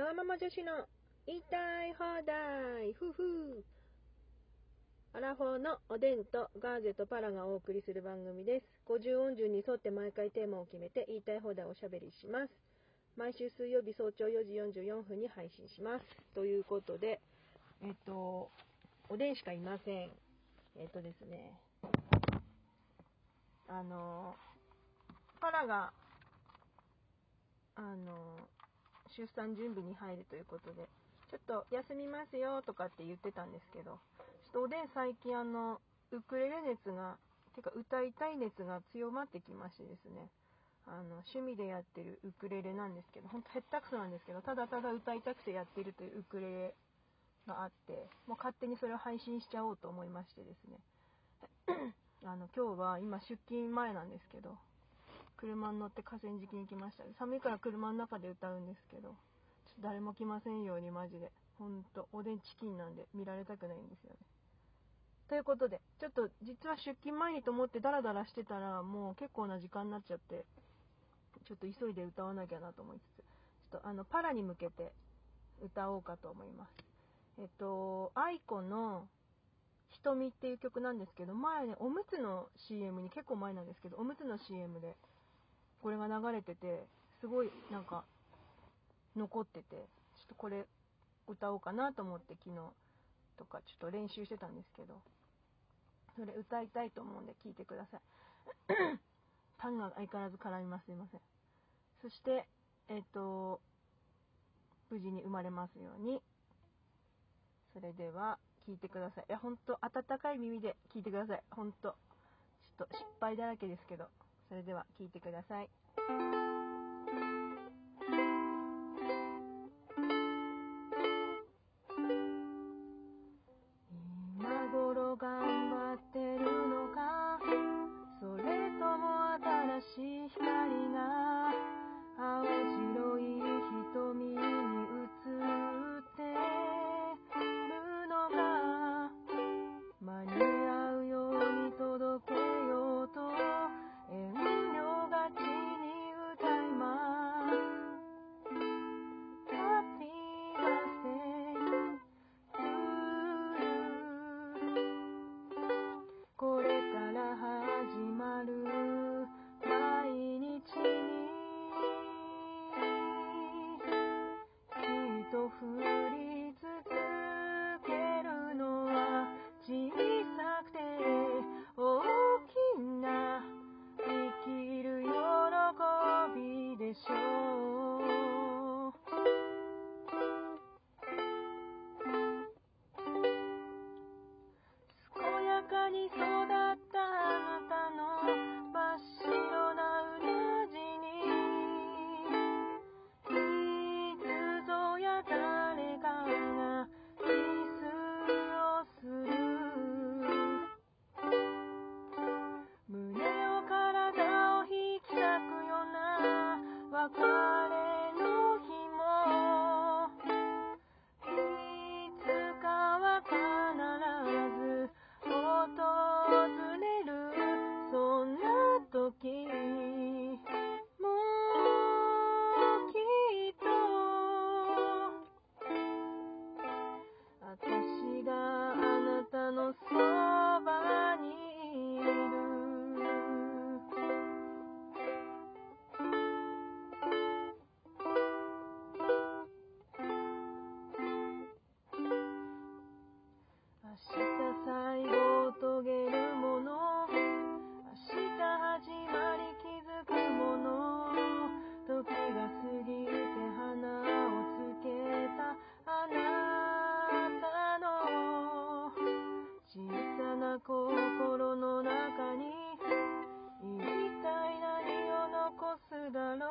わがまま女子の言いたい放題ふふアラフォーのおでんとガーゼとパラがお送りする番組です。50音順に沿って毎回テーマを決めて言いたい放題をおしゃべりします。毎週水曜日早朝4時44分に配信します。ということで、えっと、おでんしかいません。えっとですね、あの、パラが、あの、出産準備に入るということで、ちょっと休みますよとかって言ってたんですけど、ちょっとおでん最近あの、ウクレレ熱が、てか歌いたい熱が強まってきましてですね、あの、趣味でやってるウクレレなんですけど、ほんとへったくそなんですけど、ただただ歌いたくてやってるというウクレレがあって、もう勝手にそれを配信しちゃおうと思いましてですね。あの、今日は今出勤前なんですけど、車に乗って河川敷に来ました。寒いから車の中で歌うんですけど、ちょっと誰も来ませんようにマジで。ほんと、おでんチキンなんで見られたくないんですよね。ということで、ちょっと実は出勤前にと思ってダラダラしてたら、もう結構な時間になっちゃって、ちょっと急いで歌わなきゃなと思いつつ、ちょっとあの、パラに向けて歌おうかと思います。えっと、 aiko の瞳っていう曲なんですけど、前ね、おむつの CM に結構前なんですけど、おむつの CM でこれが流れてて、すごいなんか残ってて、ちょっとこれ歌おうかなと思って昨日とかちょっと練習してたんですけど、それ歌いたいと思うんで聞いてください。痰が相変わらず絡みます。すいません。そして、えっ、と、無事に生まれますように。それでは、聞いてください。いや、ほんと、温かい耳で聞いてください。ほんと。ちょっと失敗だらけですけど。それでは聞いてください。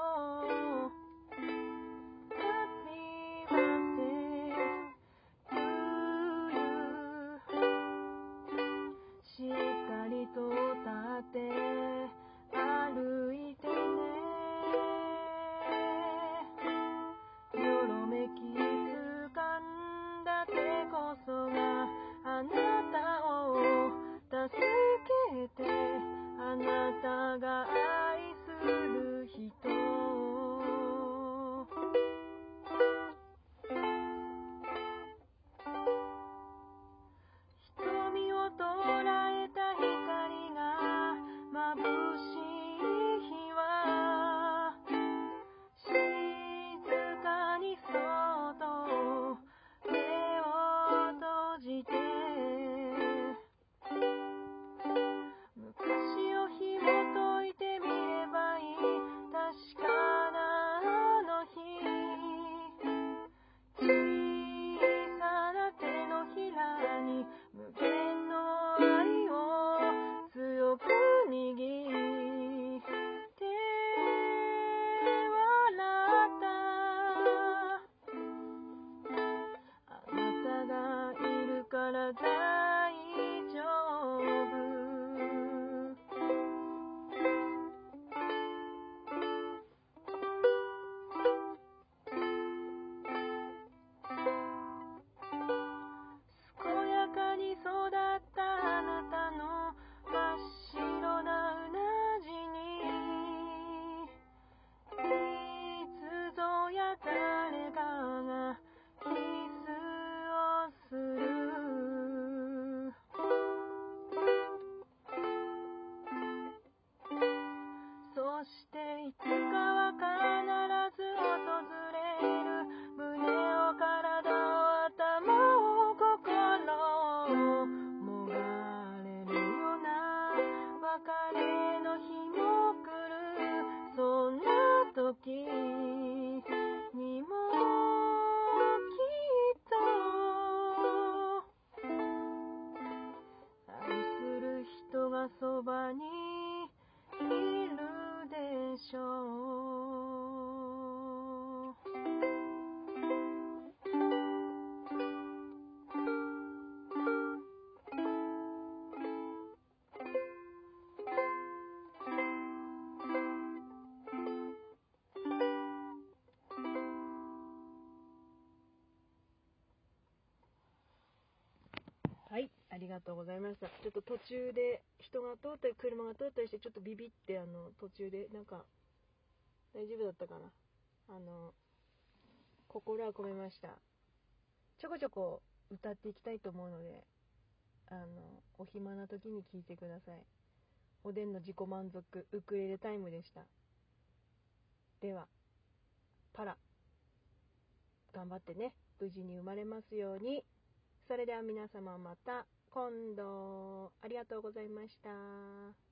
Oh. りがとうございました。ちょっと途中で人が通ったり車が通ったりしてちょっとビビってあの途中でなんか大丈夫だったかな？あの心は込めました。ちょこちょこ歌っていきたいと思うので、あのお暇な時に聞いてください。おでんの自己満足ウクレレタイムでした。では、パラ、頑張ってね。無事に生まれますように。それでは皆様また今度、ありがとうございました。